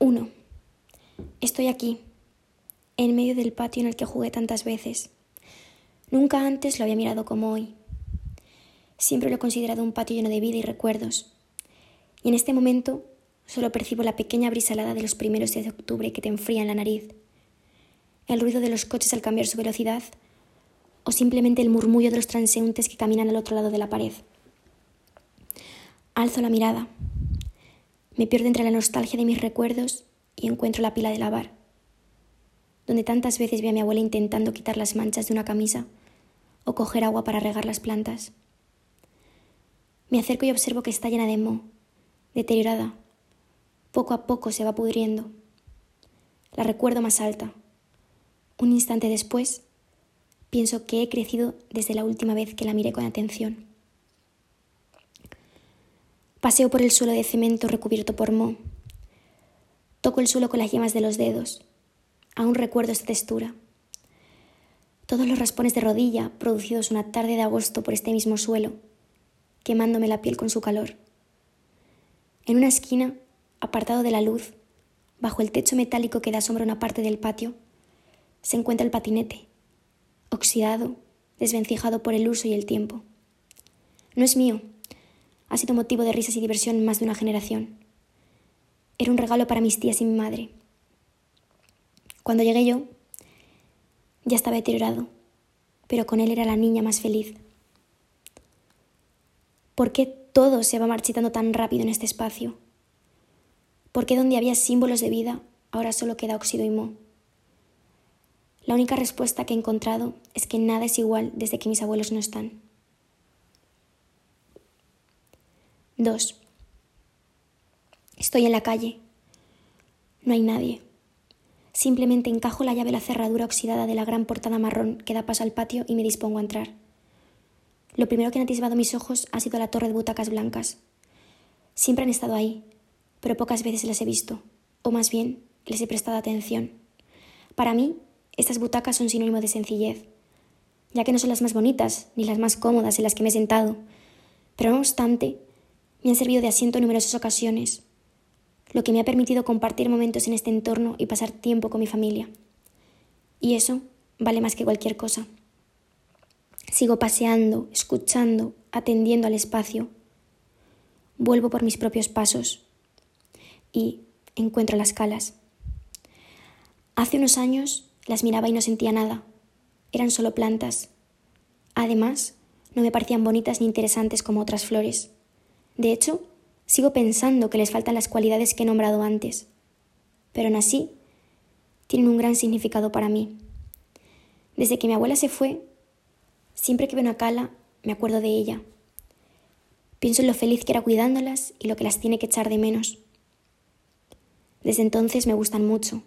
1. Estoy aquí, en medio del patio en el que jugué tantas veces. Nunca antes lo había mirado como hoy. Siempre lo he considerado un patio lleno de vida y recuerdos. Y en este momento solo percibo la pequeña brisa helada de los primeros días de octubre que te enfría en la nariz, el ruido de los coches al cambiar su velocidad o simplemente el murmullo de los transeúntes que caminan al otro lado de la pared. Alzo la mirada. Me pierdo entre la nostalgia de mis recuerdos y encuentro la pila de lavar, donde tantas veces vi a mi abuela intentando quitar las manchas de una camisa o coger agua para regar las plantas. Me acerco y observo que está llena de moho, deteriorada. Poco a poco se va pudriendo. La recuerdo más alta. Un instante después, pienso que he crecido desde la última vez que la miré con atención. Paseo por el suelo de cemento recubierto por moho Toco el suelo con las yemas de los dedos. Aún recuerdo esta textura. Todos los raspones de rodilla producidos una tarde de agosto por este mismo suelo, quemándome la piel con su calor. En una esquina, apartado de la luz, bajo el techo metálico que da sombra a una parte del patio, se encuentra el patinete, oxidado, desvencijado por el uso y el tiempo. No es mío, ha sido motivo de risas y diversión en más de una generación. Era un regalo para mis tías y mi madre. Cuando llegué yo, ya estaba deteriorado, pero con él era la niña más feliz. ¿Por qué todo se va marchitando tan rápido en este espacio? ¿Por qué donde había símbolos de vida ahora solo queda óxido y moho? La única respuesta que he encontrado es que nada es igual desde que mis abuelos no están. 2. Estoy en la calle. No hay nadie. Simplemente encajo la llave en la cerradura oxidada de la gran portada marrón que da paso al patio y me dispongo a entrar. Lo primero que han atisbado mis ojos ha sido la torre de butacas blancas. Siempre han estado ahí, pero pocas veces las he visto, o más bien les he prestado atención. Para mí, estas butacas son sinónimo de sencillez, ya que no son las más bonitas ni las más cómodas en las que me he sentado, pero no obstante, me han servido de asiento en numerosas ocasiones lo que me ha permitido compartir momentos en este entorno y pasar tiempo con mi familia. Y eso vale más que cualquier cosa. Sigo paseando, escuchando, atendiendo al espacio. Vuelvo por mis propios pasos y encuentro las calas. Hace unos años las miraba y no sentía nada. Eran solo plantas. Además, no me parecían bonitas ni interesantes como otras flores. De hecho, Sigo pensando que les faltan las cualidades que he nombrado antes, pero aún así tienen un gran significado para mí. Desde que mi abuela se fue, siempre que veo una cala, me acuerdo de ella. Pienso en lo feliz que era cuidándolas y lo que las tiene que echar de menos. Desde entonces me gustan mucho,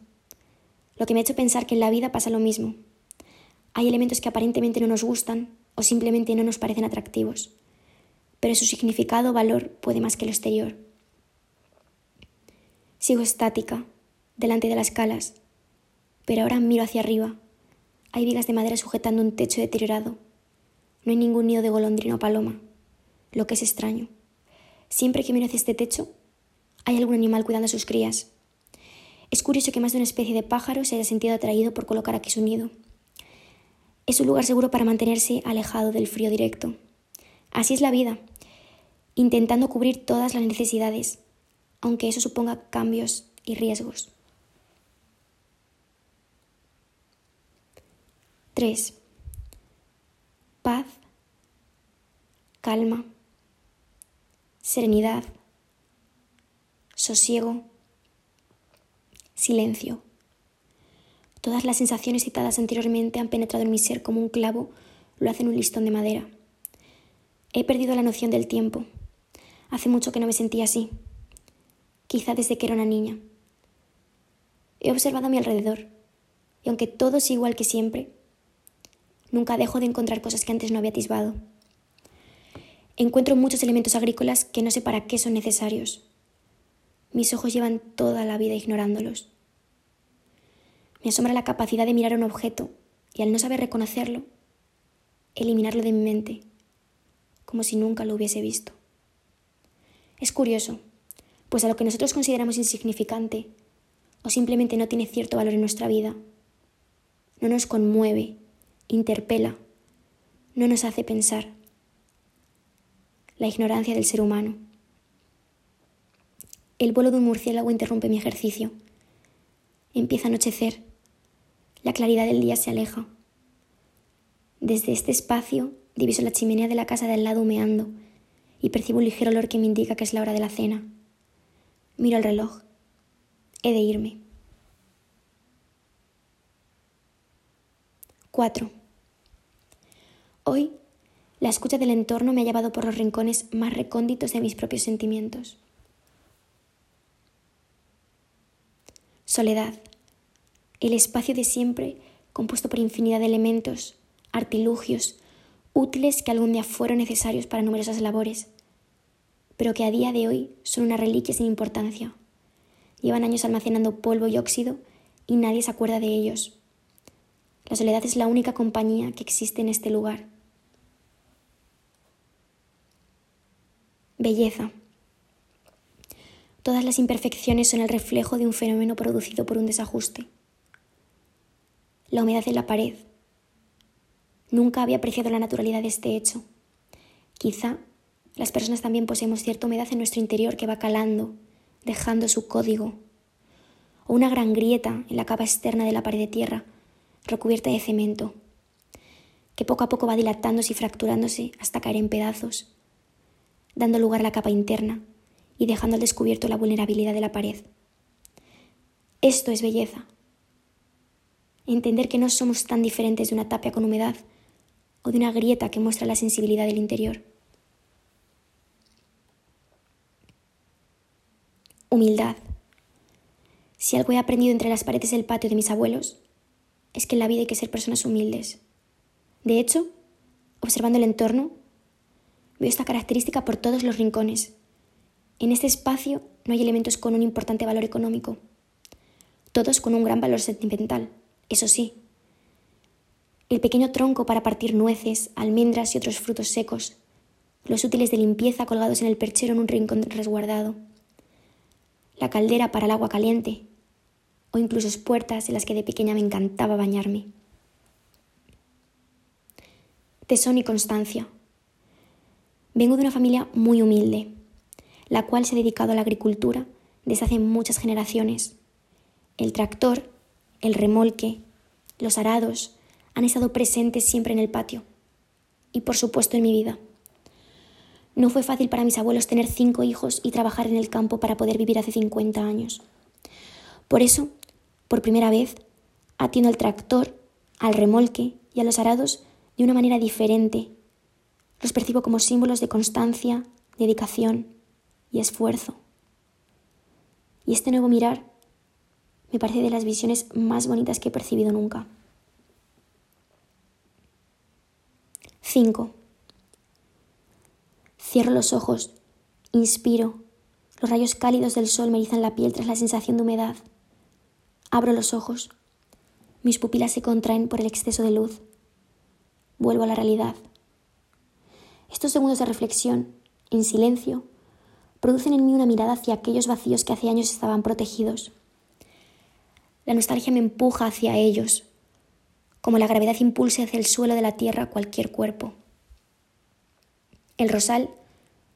lo que me ha hecho pensar que en la vida pasa lo mismo. Hay elementos que aparentemente no nos gustan o simplemente no nos parecen atractivos pero su significado o valor puede más que lo exterior. Sigo estática, delante de las calas, pero ahora miro hacia arriba. Hay vigas de madera sujetando un techo deteriorado. No hay ningún nido de golondrino o paloma, lo que es extraño. Siempre que miro hacia este techo, hay algún animal cuidando a sus crías. Es curioso que más de una especie de pájaro se haya sentido atraído por colocar aquí su nido. Es un lugar seguro para mantenerse alejado del frío directo. Así es la vida intentando cubrir todas las necesidades, aunque eso suponga cambios y riesgos. 3. Paz, calma, serenidad, sosiego, silencio. Todas las sensaciones citadas anteriormente han penetrado en mi ser como un clavo lo hace en un listón de madera. He perdido la noción del tiempo Hace mucho que no me sentía así, quizá desde que era una niña. He observado a mi alrededor, y aunque todo es igual que siempre, nunca dejo de encontrar cosas que antes no había atisbado. Encuentro muchos elementos agrícolas que no sé para qué son necesarios. Mis ojos llevan toda la vida ignorándolos. Me asombra la capacidad de mirar un objeto y al no saber reconocerlo, eliminarlo de mi mente, como si nunca lo hubiese visto. Es curioso, pues a lo que nosotros consideramos insignificante, o simplemente no tiene cierto valor en nuestra vida. No nos conmueve, interpela, no nos hace pensar. La ignorancia del ser humano. El vuelo de un murciélago interrumpe mi ejercicio. Empieza a anochecer. La claridad del día se aleja. Desde este espacio diviso la chimenea de la casa del lado humeando y percibo un ligero olor que me indica que es la hora de la cena. Miro el reloj. He de irme. 4. Hoy, la escucha del entorno me ha llevado por los rincones más recónditos de mis propios sentimientos. Soledad. El espacio de siempre compuesto por infinidad de elementos, artilugios, útiles que algún día fueron necesarios para numerosas labores, pero que a día de hoy son una reliquia sin importancia. Llevan años almacenando polvo y óxido y nadie se acuerda de ellos. La soledad es la única compañía que existe en este lugar. Belleza. Todas las imperfecciones son el reflejo de un fenómeno producido por un desajuste. La humedad en la pared. Nunca había apreciado la naturalidad de este hecho. Quizá las personas también poseemos cierta humedad en nuestro interior que va calando, dejando su código. O una gran grieta en la capa externa de la pared de tierra, recubierta de cemento, que poco a poco va dilatándose y fracturándose hasta caer en pedazos, dando lugar a la capa interna y dejando al descubierto la vulnerabilidad de la pared. Esto es belleza. Entender que no somos tan diferentes de una tapia con humedad o de una grieta que muestra la sensibilidad del interior. Humildad. Si algo he aprendido entre las paredes del patio de mis abuelos, es que en la vida hay que ser personas humildes. De hecho, observando el entorno, veo esta característica por todos los rincones en este espacio no hay elementos con un importante valor económico, todos con un gran valor sentimental, eso sí. El pequeño tronco para partir nueces, almendras y otros frutos secos, los útiles de limpieza colgados en el perchero en un rincón resguardado, la caldera para el agua caliente, o incluso puertas en las que de pequeña me encantaba bañarme. Tesón y constancia. Vengo de una familia muy humilde la cual se ha dedicado a la agricultura desde hace muchas generaciones. El tractor, el remolque, los arados han estado presentes siempre en el patio y por supuesto en mi vida. No fue fácil para mis abuelos tener cinco hijos y trabajar en el campo para poder vivir hace 50 años. Por eso, por primera vez, atiendo al tractor, al remolque y a los arados de una manera diferente. Los percibo como símbolos de constancia, dedicación y esfuerzo. Y este nuevo mirar me parece de las visiones más bonitas que he percibido nunca. 5. Cierro los ojos, inspiro, los rayos cálidos del sol me erizan la piel tras la sensación de humedad. Abro los ojos, mis pupilas se contraen por el exceso de luz. Vuelvo a la realidad. Estos segundos de reflexión, en silencio, producen en mí una mirada hacia aquellos vacíos que hace años estaban protegidos. La nostalgia me empuja hacia ellos, como la gravedad impulsa hacia el suelo de la tierra cualquier cuerpo. El rosal,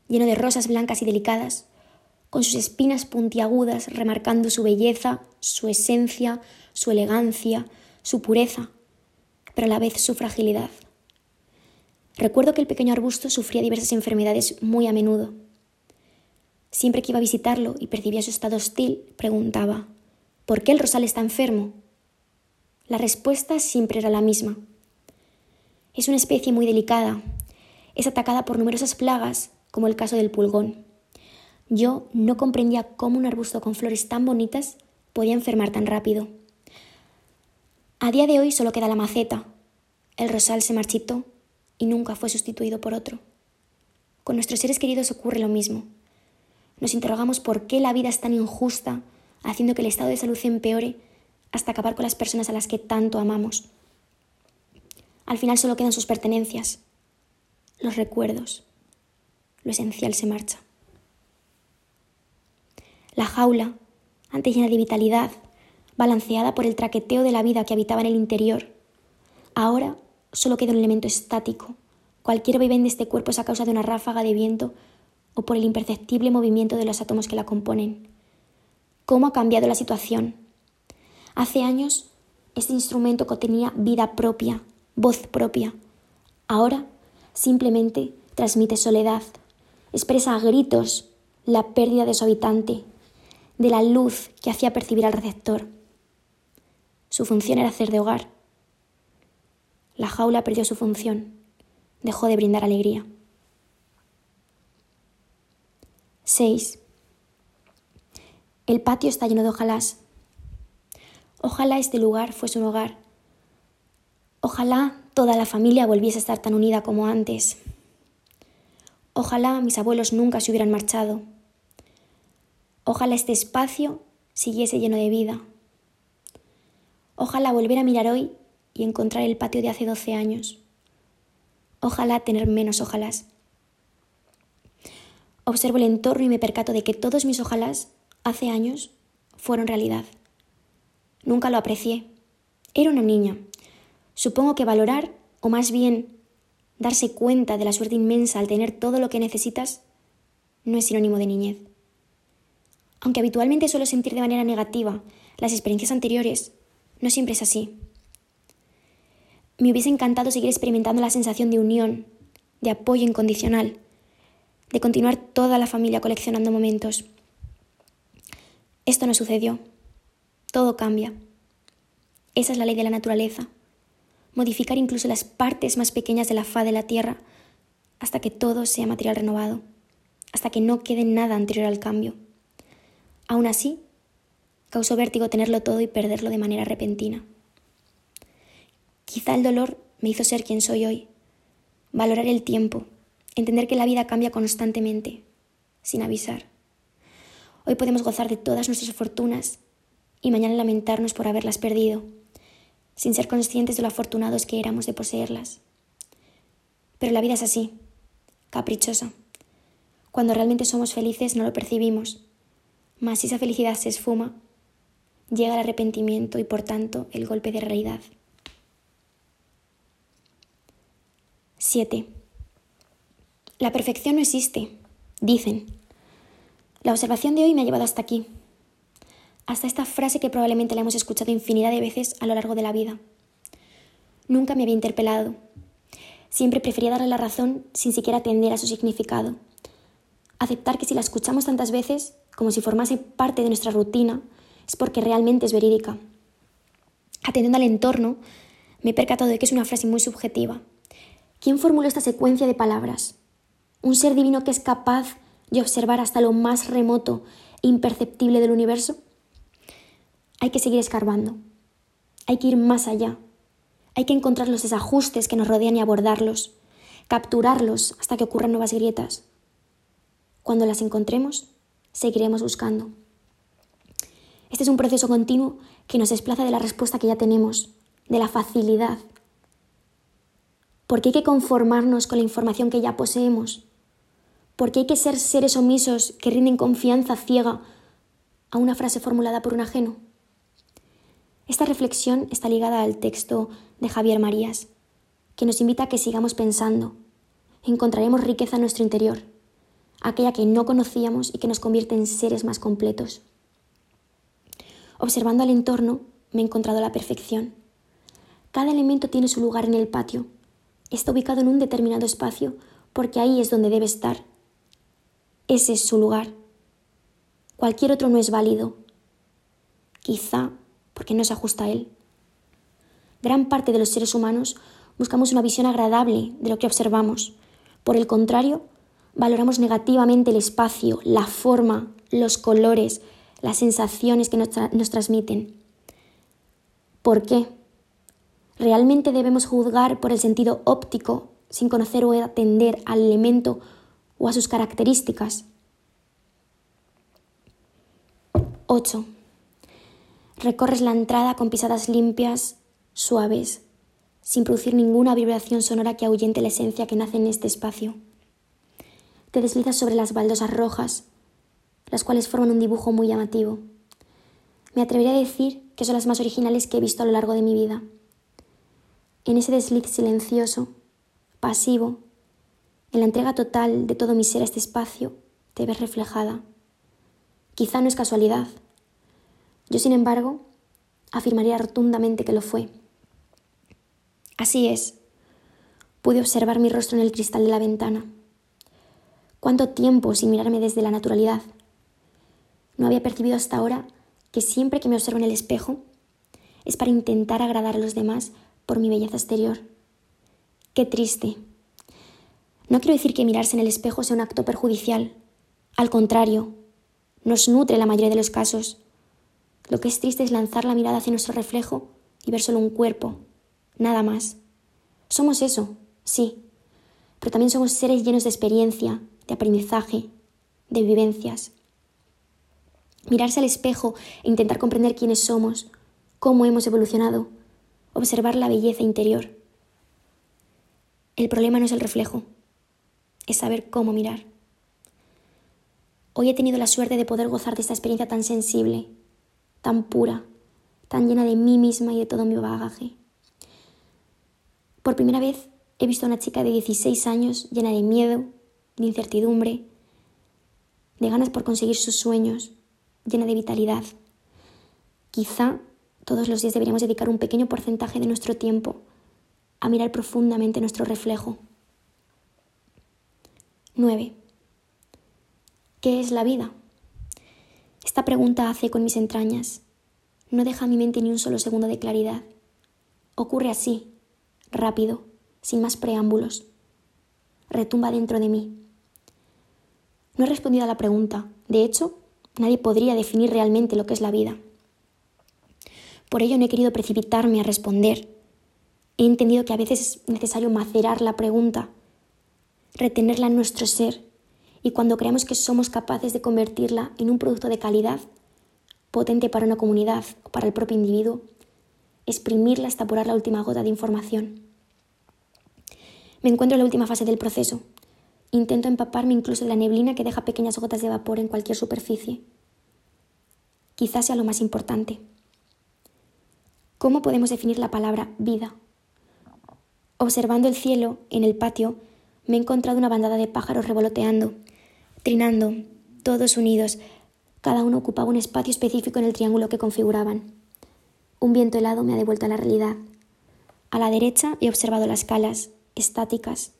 lleno de rosas blancas y delicadas, con sus espinas puntiagudas remarcando su belleza, su esencia, su elegancia, su pureza, pero a la vez su fragilidad. Recuerdo que el pequeño arbusto sufría diversas enfermedades muy a menudo Siempre que iba a visitarlo y percibía su estado hostil, preguntaba, ¿por qué el rosal está enfermo? La respuesta siempre era la misma. Es una especie muy delicada. Es atacada por numerosas plagas, como el caso del pulgón. Yo no comprendía cómo un arbusto con flores tan bonitas podía enfermar tan rápido. A día de hoy solo queda la maceta. El rosal se marchitó y nunca fue sustituido por otro. Con nuestros seres queridos ocurre lo mismo. Nos interrogamos por qué la vida es tan injusta, haciendo que el estado de salud empeore hasta acabar con las personas a las que tanto amamos. Al final solo quedan sus pertenencias, los recuerdos. Lo esencial se marcha. La jaula, antes llena de vitalidad, balanceada por el traqueteo de la vida que habitaba en el interior. Ahora solo queda un elemento estático. Cualquier vaivén de este cuerpo es a causa de una ráfaga de viento o por el imperceptible movimiento de los átomos que la componen. ¿Cómo ha cambiado la situación? Hace años este instrumento contenía vida propia, voz propia. Ahora simplemente transmite soledad, expresa a gritos la pérdida de su habitante, de la luz que hacía percibir al receptor. Su función era hacer de hogar. La jaula perdió su función, dejó de brindar alegría. 6. El patio está lleno de ojalás. Ojalá este lugar fuese un hogar. Ojalá toda la familia volviese a estar tan unida como antes. Ojalá mis abuelos nunca se hubieran marchado. Ojalá este espacio siguiese lleno de vida. Ojalá volver a mirar hoy y encontrar el patio de hace 12 años. Ojalá tener menos ojalás. Observo el entorno y me percato de que todos mis ojalás hace años fueron realidad. Nunca lo aprecié. Era una niña. Supongo que valorar, o más bien darse cuenta de la suerte inmensa al tener todo lo que necesitas, no es sinónimo de niñez. Aunque habitualmente suelo sentir de manera negativa las experiencias anteriores, no siempre es así. Me hubiese encantado seguir experimentando la sensación de unión, de apoyo incondicional, de continuar toda la familia coleccionando momentos. Esto no sucedió. Todo cambia. Esa es la ley de la naturaleza. Modificar incluso las partes más pequeñas de la faz de la Tierra hasta que todo sea material renovado, hasta que no quede nada anterior al cambio. Aún así, causó vértigo tenerlo todo y perderlo de manera repentina. Quizá el dolor me hizo ser quien soy hoy, valorar el tiempo, entender que la vida cambia constantemente, sin avisar. Hoy podemos gozar de todas nuestras fortunas y mañana lamentarnos por haberlas perdido, sin ser conscientes de lo afortunados que éramos de poseerlas. Pero la vida es así, caprichosa. Cuando realmente somos felices no lo percibimos mas si esa felicidad se esfuma, llega el arrepentimiento y por tanto el golpe de realidad. 7. La perfección no existe, dicen. La observación de hoy me ha llevado hasta aquí, hasta esta frase que probablemente la hemos escuchado infinidad de veces a lo largo de la vida. Nunca me había interpelado. Siempre prefería darle la razón sin siquiera atender a su significado. Aceptar que si la escuchamos tantas veces, como si formase parte de nuestra rutina, es porque realmente es verídica. Atendiendo al entorno, me he percatado de que es una frase muy subjetiva. ¿Quién formuló esta secuencia de palabras? ¿Un ser divino que es capaz de observar hasta lo más remoto e imperceptible del universo? Hay que seguir escarbando. Hay que ir más allá. Hay que encontrar los desajustes que nos rodean y abordarlos, capturarlos hasta que ocurran nuevas grietas. Cuando las encontremos, seguiremos buscando. Este es un proceso continuo que nos desplaza de la respuesta que ya tenemos, de la facilidad. Porque hay que conformarnos con la información que ya poseemos. Porque hay que ser seres omisos que rinden confianza ciega a una frase formulada por un ajeno. Esta reflexión está ligada al texto de Javier Marías, que nos invita a que sigamos pensando. Encontraremos riqueza en nuestro interior aquella que no conocíamos y que nos convierte en seres más completos. Observando al entorno, me he encontrado la perfección. Cada elemento tiene su lugar en el patio. Está ubicado en un determinado espacio porque ahí es donde debe estar. Ese es su lugar. Cualquier otro no es válido. Quizá porque no se ajusta a él. Gran parte de los seres humanos buscamos una visión agradable de lo que observamos. Por el contrario, valoramos negativamente el espacio, la forma, los colores, las sensaciones que nos, transmiten. ¿Por qué? ¿Realmente debemos juzgar por el sentido óptico sin conocer o atender al elemento o a sus características? 8. Recorres la entrada con pisadas limpias, suaves, sin producir ninguna vibración sonora que ahuyente la esencia que nace en este espacio te deslizas sobre las baldosas rojas, las cuales forman un dibujo muy llamativo. Me atrevería a decir que son las más originales que he visto a lo largo de mi vida. En ese desliz silencioso, pasivo, en la entrega total de todo mi ser a este espacio, te ves reflejada. Quizá no es casualidad. Yo, sin embargo, afirmaría rotundamente que lo fue. Así es. Pude observar mi rostro en el cristal de la ventana. ¿Cuánto tiempo sin mirarme desde la naturalidad? No había percibido hasta ahora que siempre que me observo en el espejo es para intentar agradar a los demás por mi belleza exterior. Qué triste. No quiero decir que mirarse en el espejo sea un acto perjudicial. Al contrario, nos nutre la mayoría de los casos. Lo que es triste es lanzar la mirada hacia nuestro reflejo y ver solo un cuerpo, nada más. Somos eso, sí, pero también somos seres llenos de experiencia, de aprendizaje, de vivencias. Mirarse al espejo e intentar comprender quiénes somos, cómo hemos evolucionado, observar la belleza interior. El problema no es el reflejo, es saber cómo mirar. Hoy he tenido la suerte de poder gozar de esta experiencia tan sensible, tan pura, tan llena de mí misma y de todo mi bagaje. Por primera vez he visto a una chica de 16 años llena de miedo, de incertidumbre, de ganas por conseguir sus sueños, llena de vitalidad. Quizá todos los días deberíamos dedicar un pequeño porcentaje de nuestro tiempo a mirar profundamente nuestro reflejo. 9. ¿Qué es la vida? Esta pregunta hace con mis entrañas. No deja a mi mente ni un solo segundo de claridad. Ocurre así, rápido, sin más preámbulos. Retumba dentro de mí. No he respondido a la pregunta. De hecho, nadie podría definir realmente lo que es la vida. Por ello no he querido precipitarme a responder. He entendido que a veces es necesario macerar la pregunta, retenerla en nuestro ser y cuando creamos que somos capaces de convertirla en un producto de calidad, potente para una comunidad o para el propio individuo, exprimirla hasta apurar la última gota de información. Me encuentro en la última fase del proceso. Intento empaparme incluso de la neblina que deja pequeñas gotas de vapor en cualquier superficie. Quizás sea lo más importante. ¿Cómo podemos definir la palabra vida? Observando el cielo en el patio, me he encontrado una bandada de pájaros revoloteando trinando, todos unidos, cada uno ocupaba un espacio específico en el triángulo que configuraban. Un viento helado me ha devuelto a la realidad. A la derecha he observado las calas, estáticas.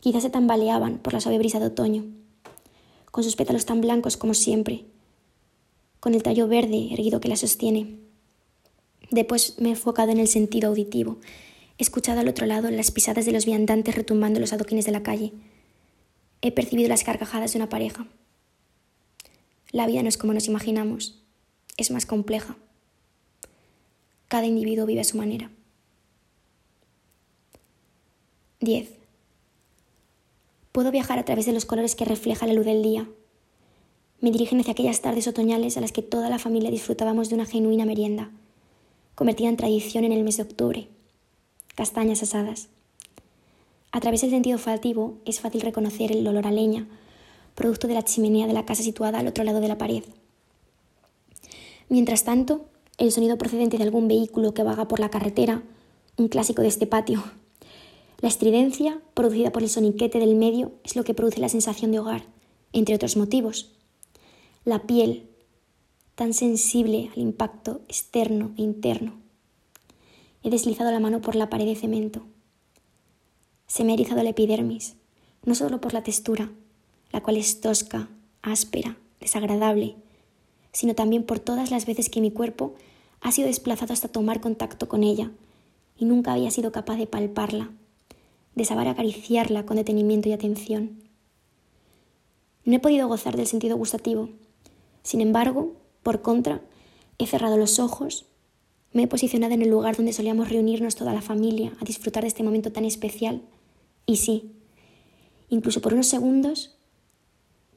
Quizás se tambaleaban por la suave brisa de otoño, con sus pétalos tan blancos como siempre, con el tallo verde erguido que la sostiene. Después me he enfocado en el sentido auditivo, he escuchado al otro lado las pisadas de los viandantes retumbando los adoquines de la calle, he percibido las carcajadas de una pareja. La vida no es como nos imaginamos, es más compleja. Cada individuo vive a su manera. 10. Puedo viajar a través de los colores que refleja la luz del día. Me dirigen hacia aquellas tardes otoñales a las que toda la familia disfrutábamos de una genuina merienda, convertida en tradición en el mes de octubre. Castañas asadas. A través del sentido olfativo es fácil reconocer el olor a leña, producto de la chimenea de la casa situada al otro lado de la pared. Mientras tanto, el sonido procedente de algún vehículo que vaga por la carretera, un clásico de este patio. La estridencia, producida por el soniquete del medio, es lo que produce la sensación de hogar, entre otros motivos. La piel, tan sensible al impacto externo e interno. He deslizado la mano por la pared de cemento. Se me ha erizado la epidermis, no solo por la textura, la cual es tosca, áspera, desagradable, sino también por todas las veces que mi cuerpo ha sido desplazado hasta tomar contacto con ella y nunca había sido capaz de palparla, de saber acariciarla con detenimiento y atención. No he podido gozar del sentido gustativo. Sin embargo, por contra, he cerrado los ojos, me he posicionado en el lugar donde solíamos reunirnos toda la familia a disfrutar de este momento tan especial y sí, incluso por unos segundos,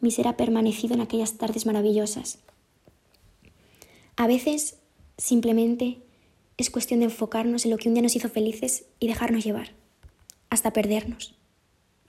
mi ser ha permanecido en aquellas tardes maravillosas. A veces, simplemente, es cuestión de enfocarnos en lo que un día nos hizo felices y dejarnos llevar, hasta perdernos.